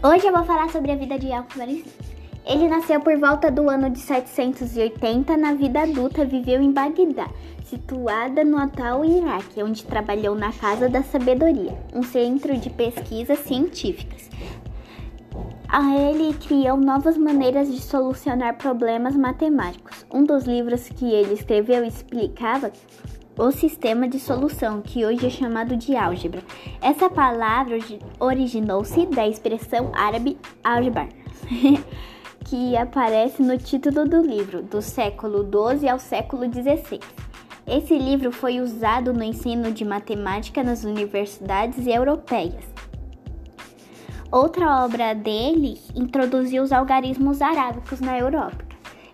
Hoje eu vou falar sobre a vida de Al-Khwarizmi. Ele nasceu por volta do ano de 780. Na vida adulta, viveu em Bagdá, situada no atual Iraque, onde trabalhou na Casa da Sabedoria, um centro de pesquisas científicas. Ele criou novas maneiras de solucionar problemas matemáticos. Um dos livros que ele escreveu explicava o sistema de solução, que hoje é chamado de álgebra. Essa palavra originou-se da expressão árabe álgebra, que aparece no título do livro, do século XII ao século XVI. Esse livro foi usado no ensino de matemática nas universidades europeias. Outra obra dele introduziu os algarismos arábicos na Europa.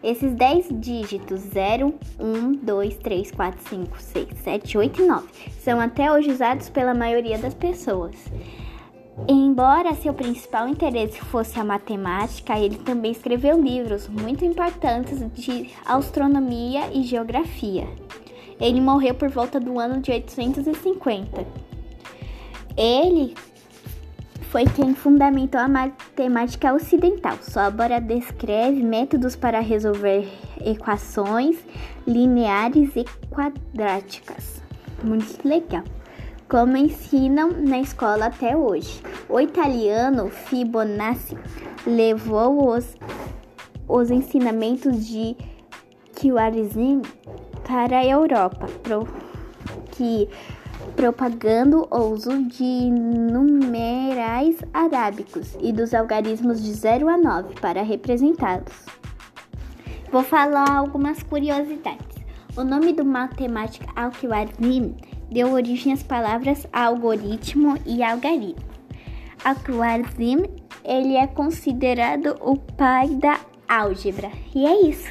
Esses 10 dígitos 0, 1, 2, 3, 4, 5, 6, 7, 8 e 9 são até hoje usados pela maioria das pessoas. Embora seu principal interesse fosse a matemática, ele também escreveu livros muito importantes de astronomia e geografia. Ele morreu por volta do ano de 850. Ele foi quem fundamentou a matemática ocidental. Sua obra descreve métodos para resolver equações lineares e quadráticas. Muito legal. Como ensinam na escola até hoje. O italiano Fibonacci levou os, os ensinamentos de Khwarizmi para a Europa, que propagando o uso de numerais arábicos e dos algarismos de 0 a 9 para representá-los. Vou falar algumas curiosidades. O nome do matemático Al-Khwarizmi deu origem às palavras algoritmo e algarismo. Al-Khwarizmi ele é considerado o pai da álgebra. E é isso.